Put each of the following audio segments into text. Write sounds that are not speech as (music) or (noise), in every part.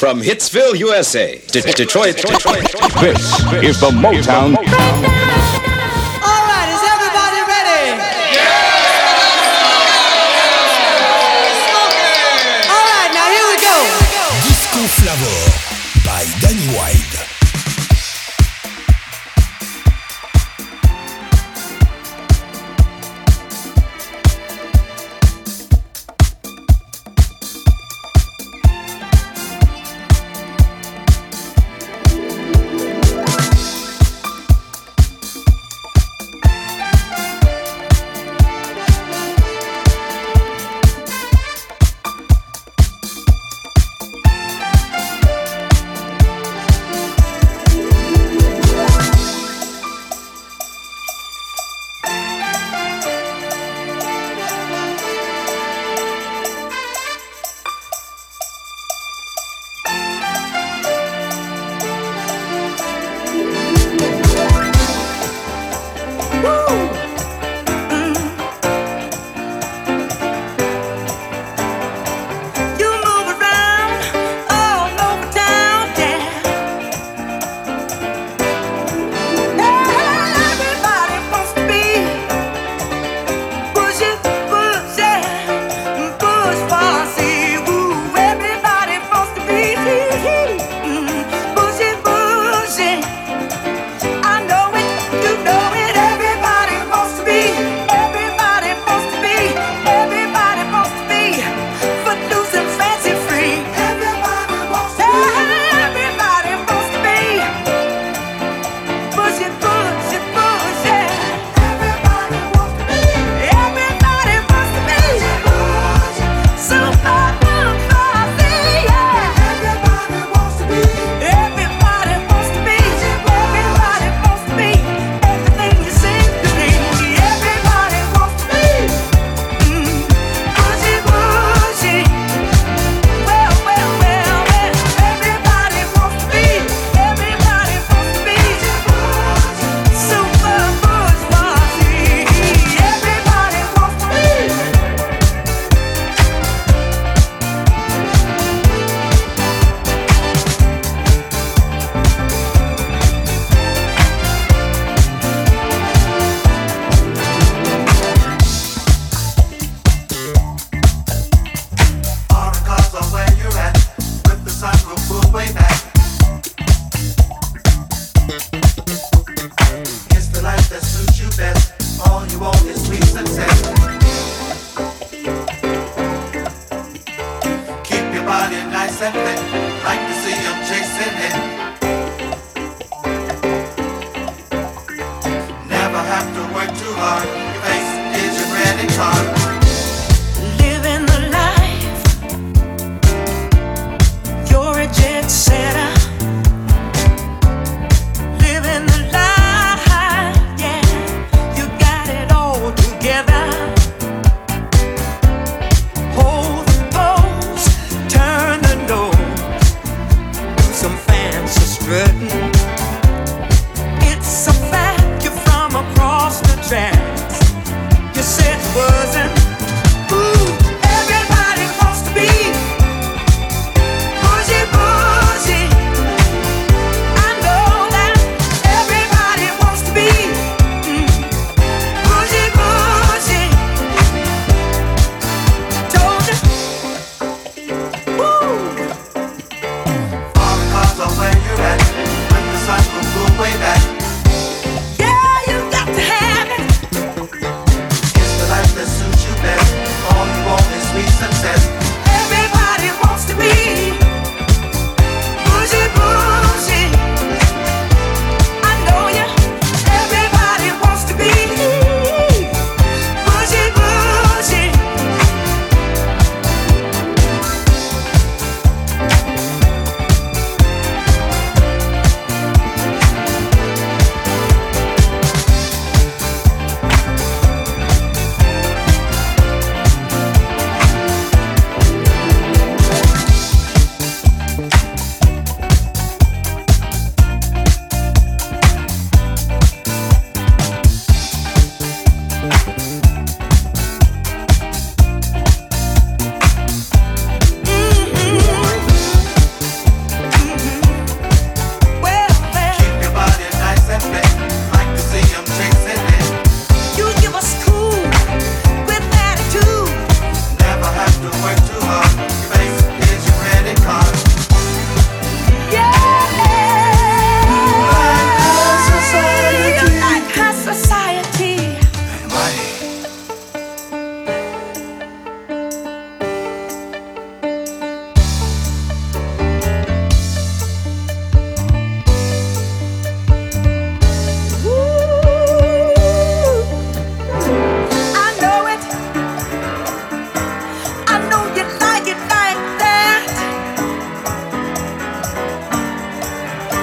From Hitsville, USA, to Detroit, Detroit, This is the Motown. Is the Motown.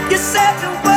You said the word.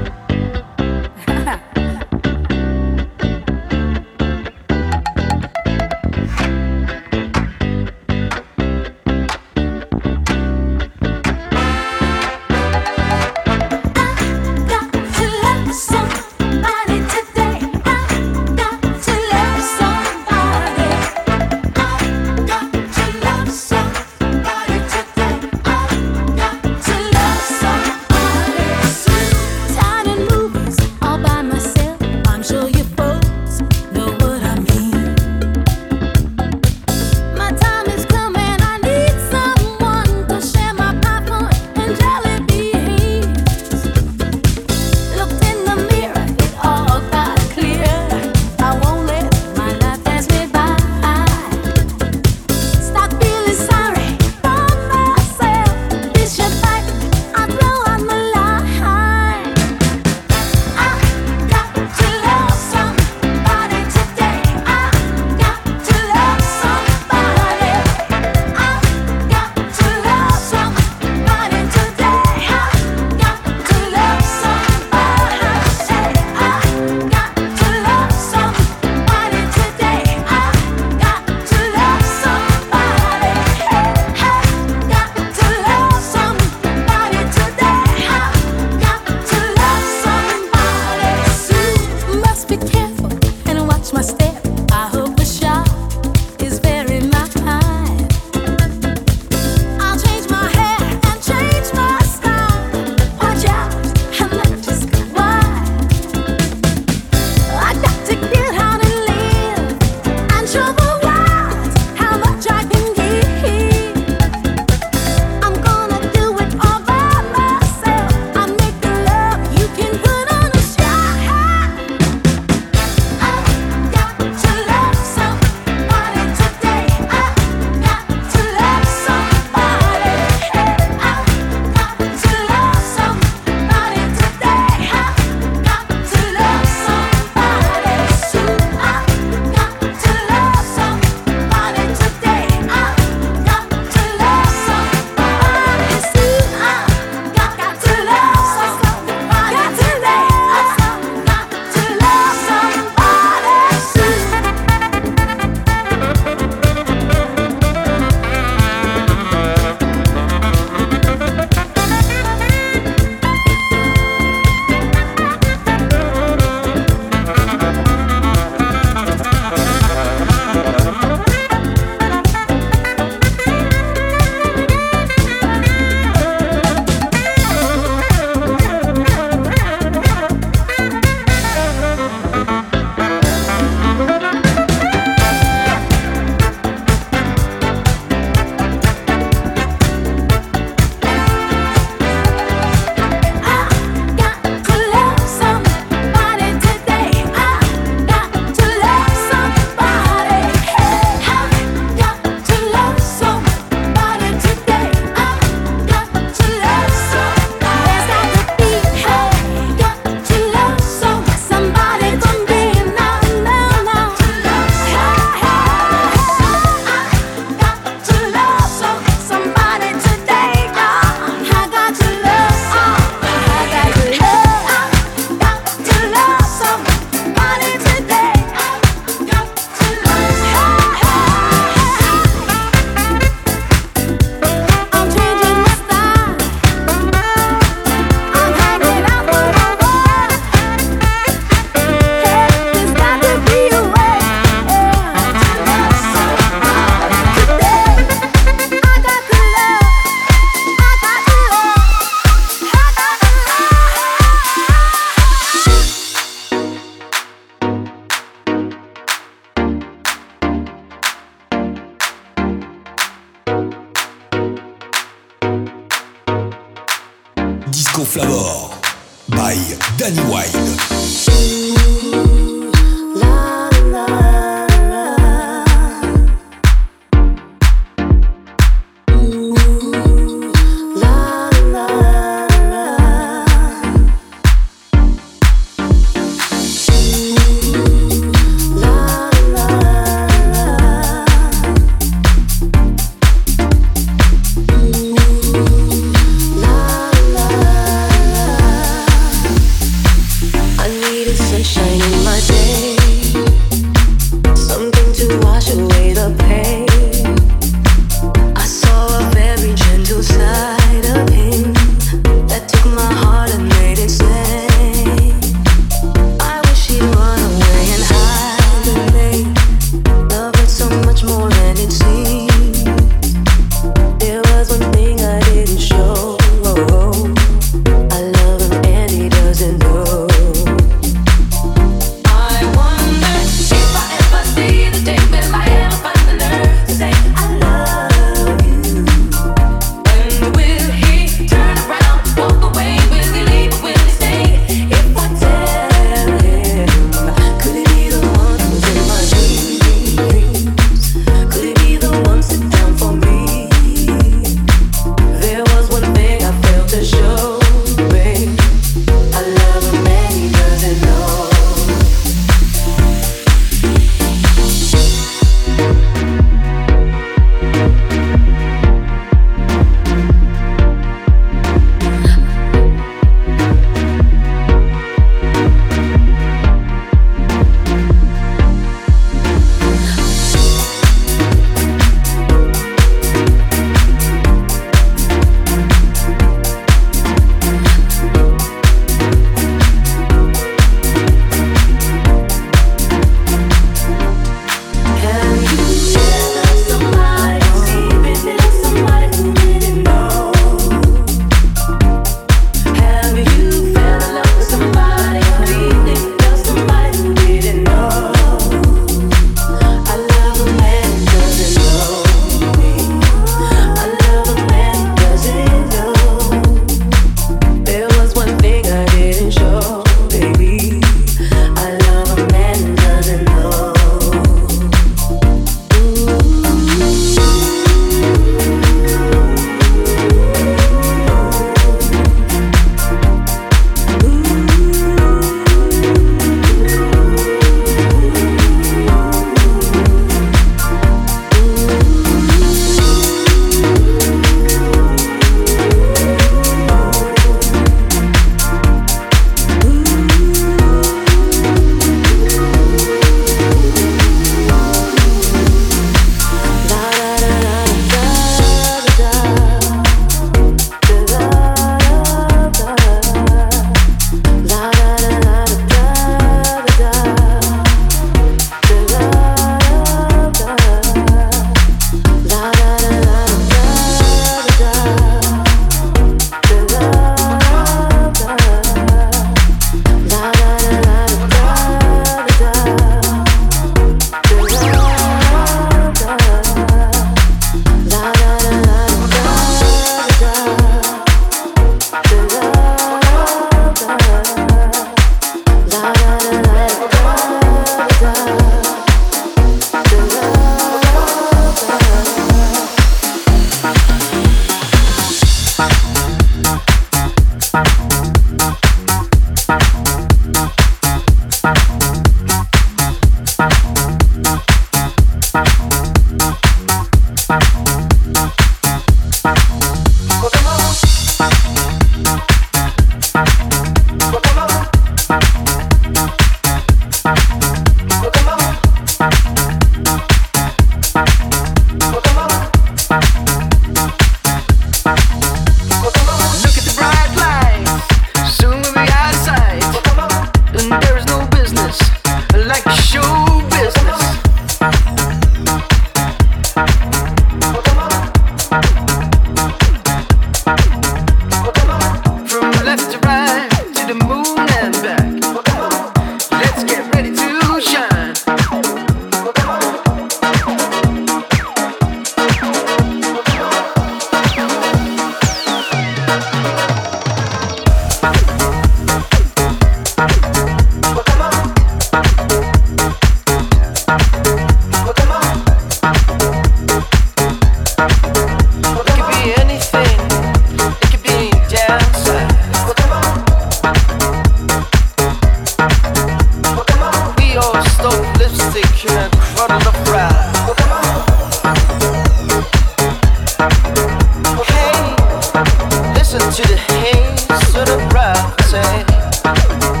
Listen to the haze of the rising.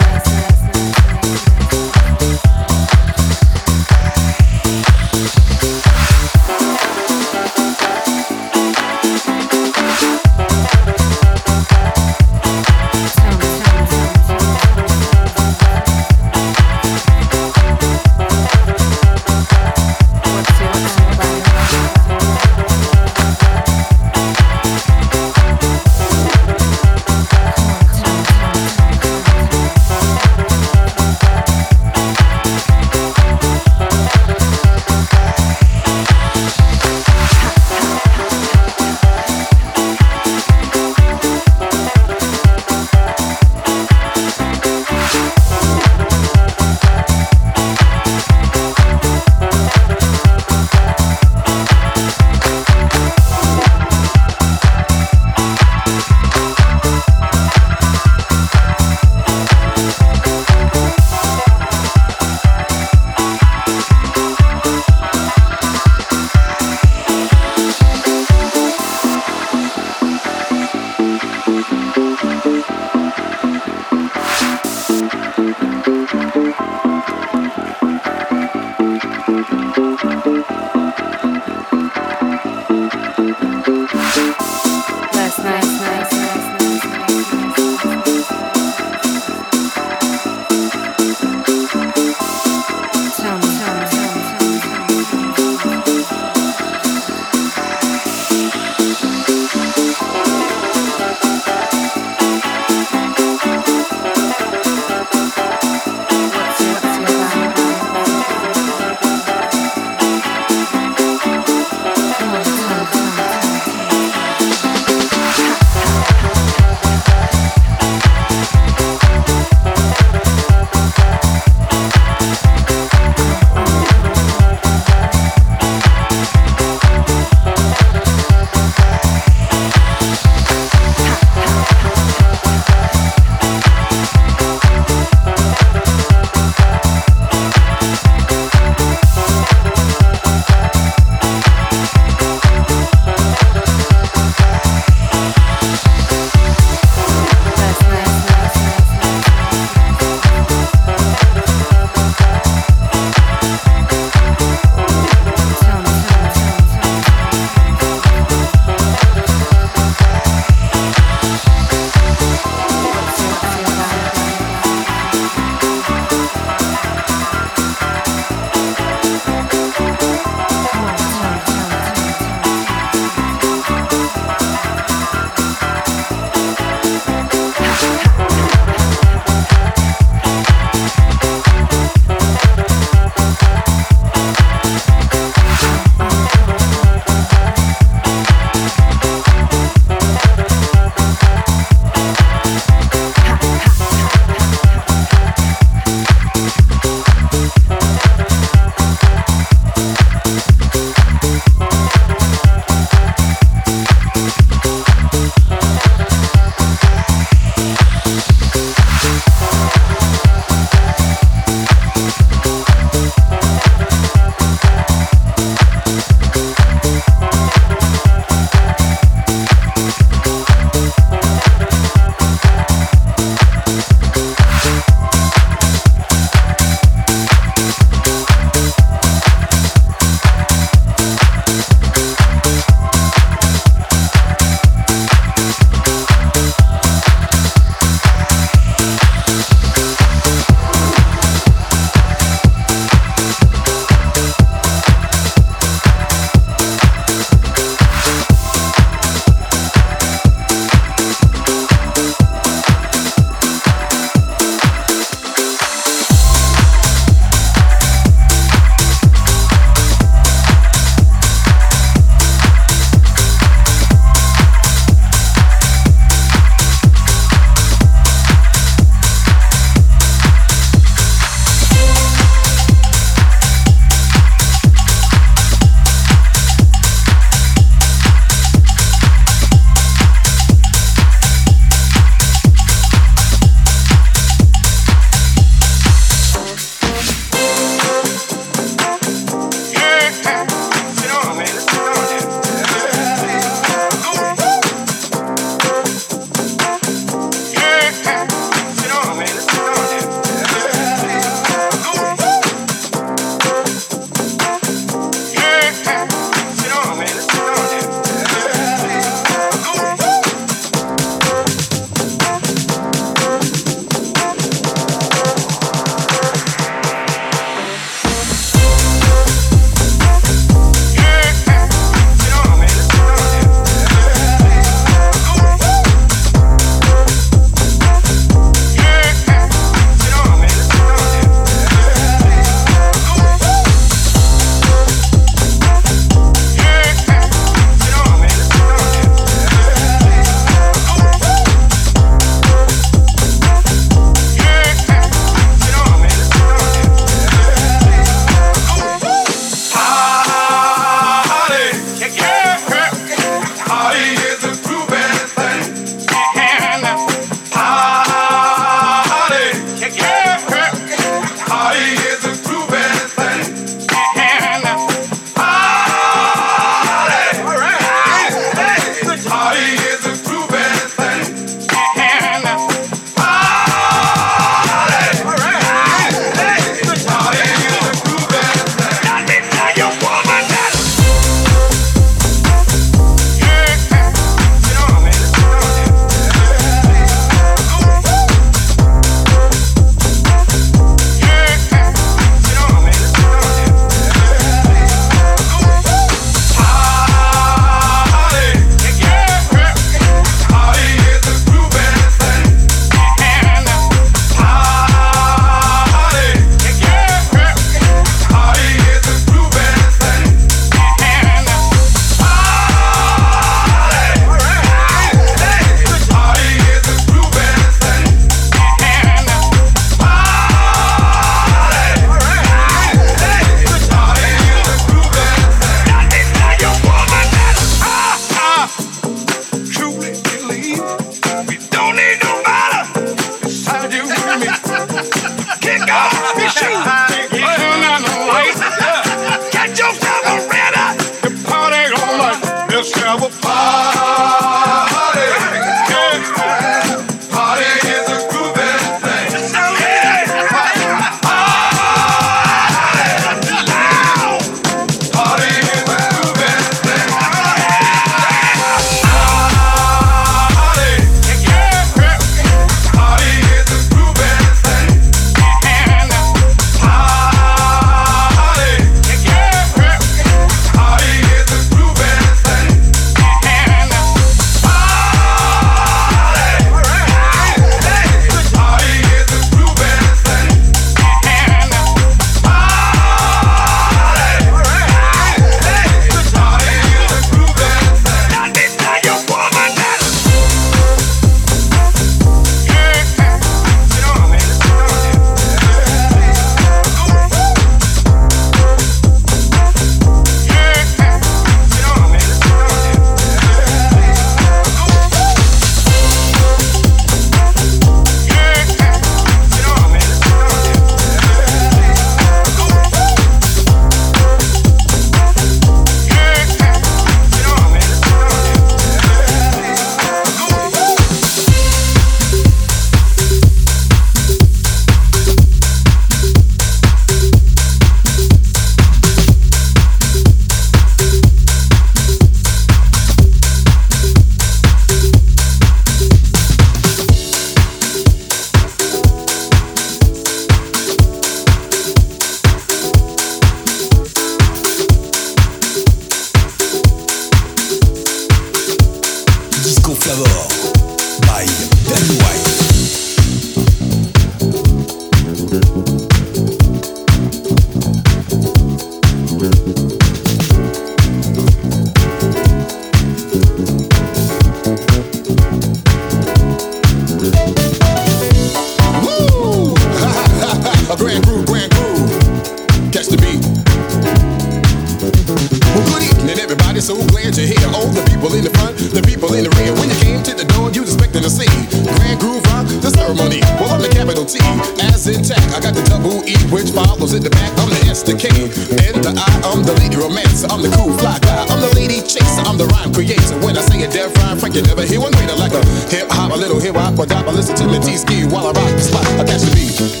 Well, I'm the capital T, as in tech. I got the double E, which follows in the back. I'm the S, the K, and the I. I'm the lady romance. I'm the cool fly guy. I'm the lady chaser. I'm the rhyme creator. When I say a dead rhyme, Frank, you never hear one greater like a hip hop, a little hip hop, but dop. a listen to me, T ski while I rock the spot. I catch the beat.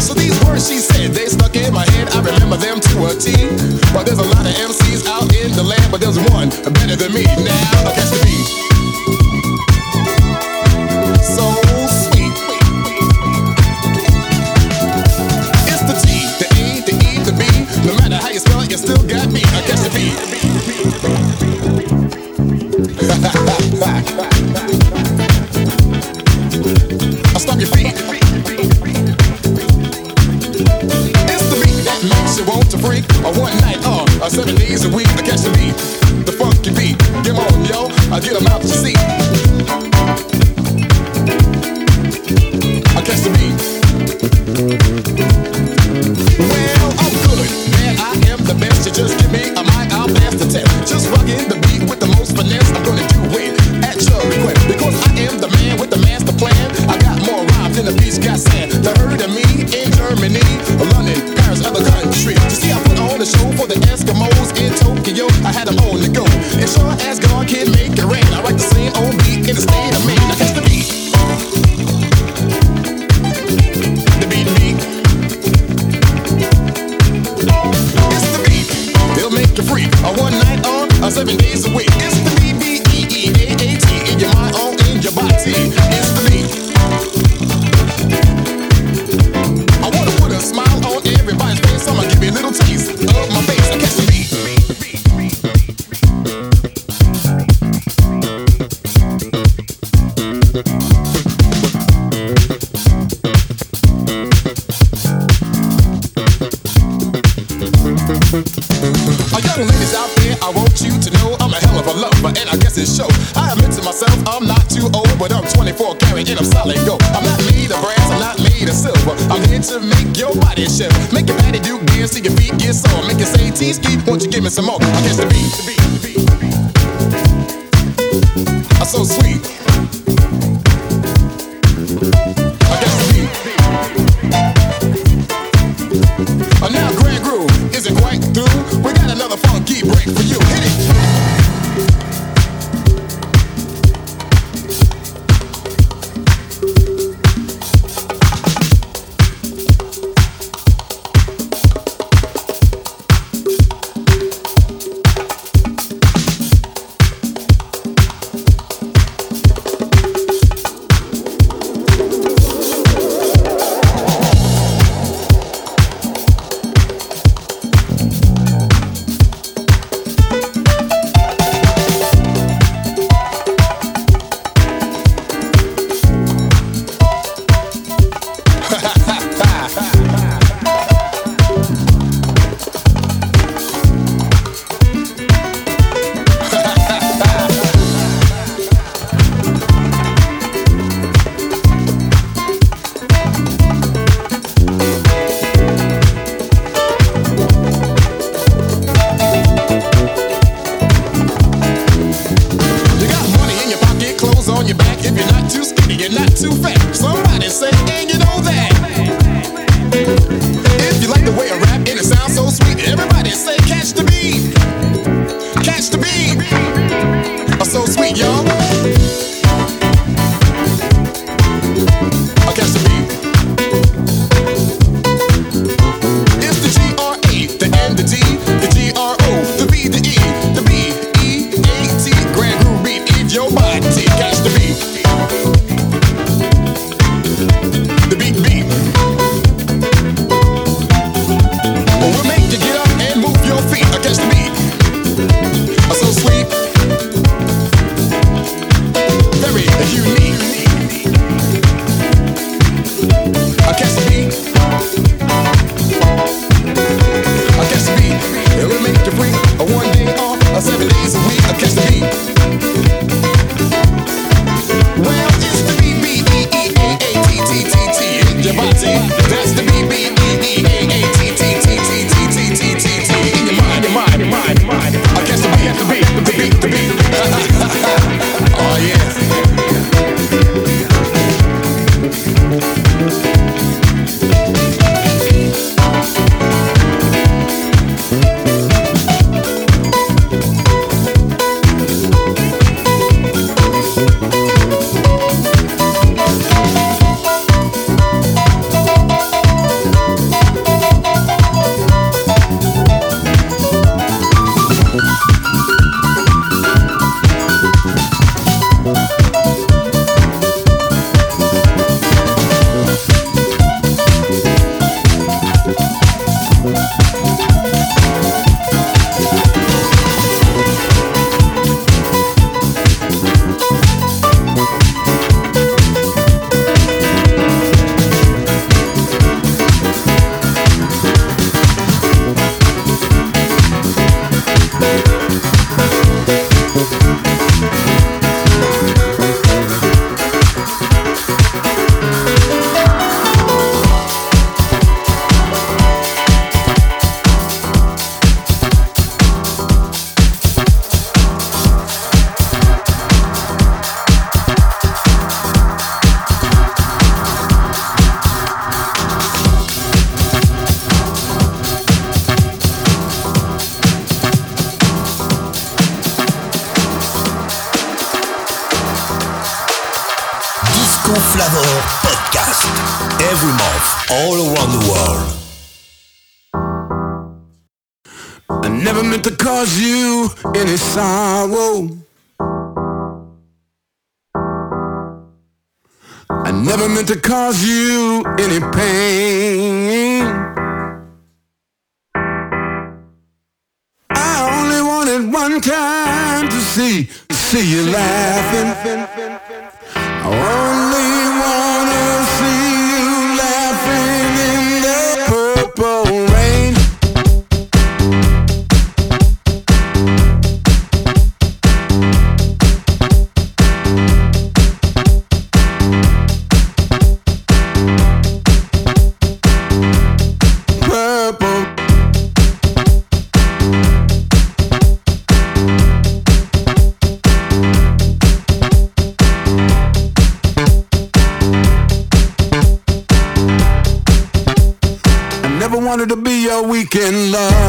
So these words she said, they stuck in my head. I remember them to a T. But there's a lot of MCs out in the land, but there's one better than me. Now I catch the beat. So sweet. It's the T, the E, the E, the B. No matter how you spell it, you still got me. I catch the beat. (laughs) to make your body shift. Make your body do gears till your feet get sore. Make it say, T-Ski, won't you give me some more? I catch the beat, beat, the beat. I'm so sweet. all around the world. I never meant to cause you any sorrow. I never meant to cause you any pain. I only wanted one time to see, see you laughing. Oh, making love.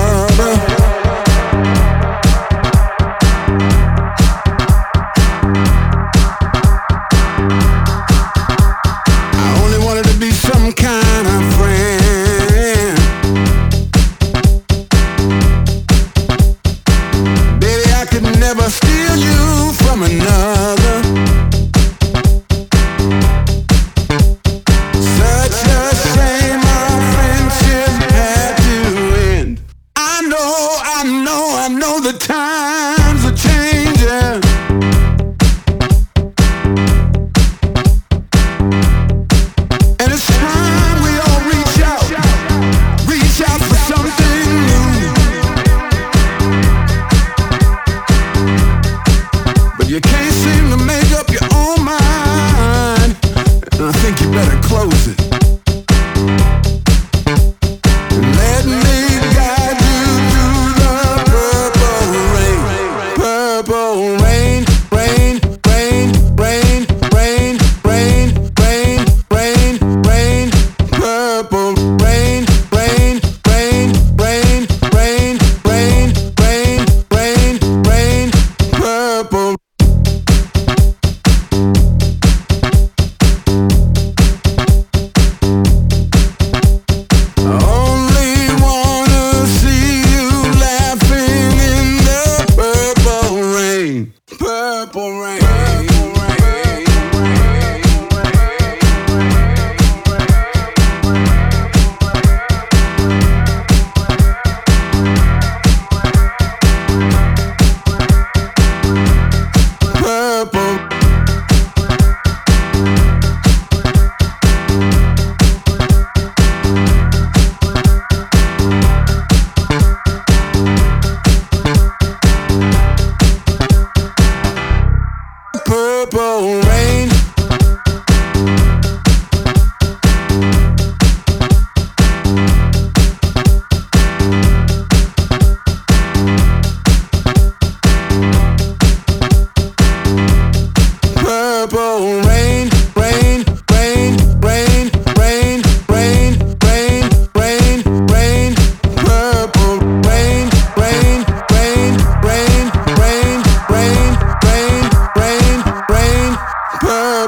all the time.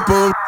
boom.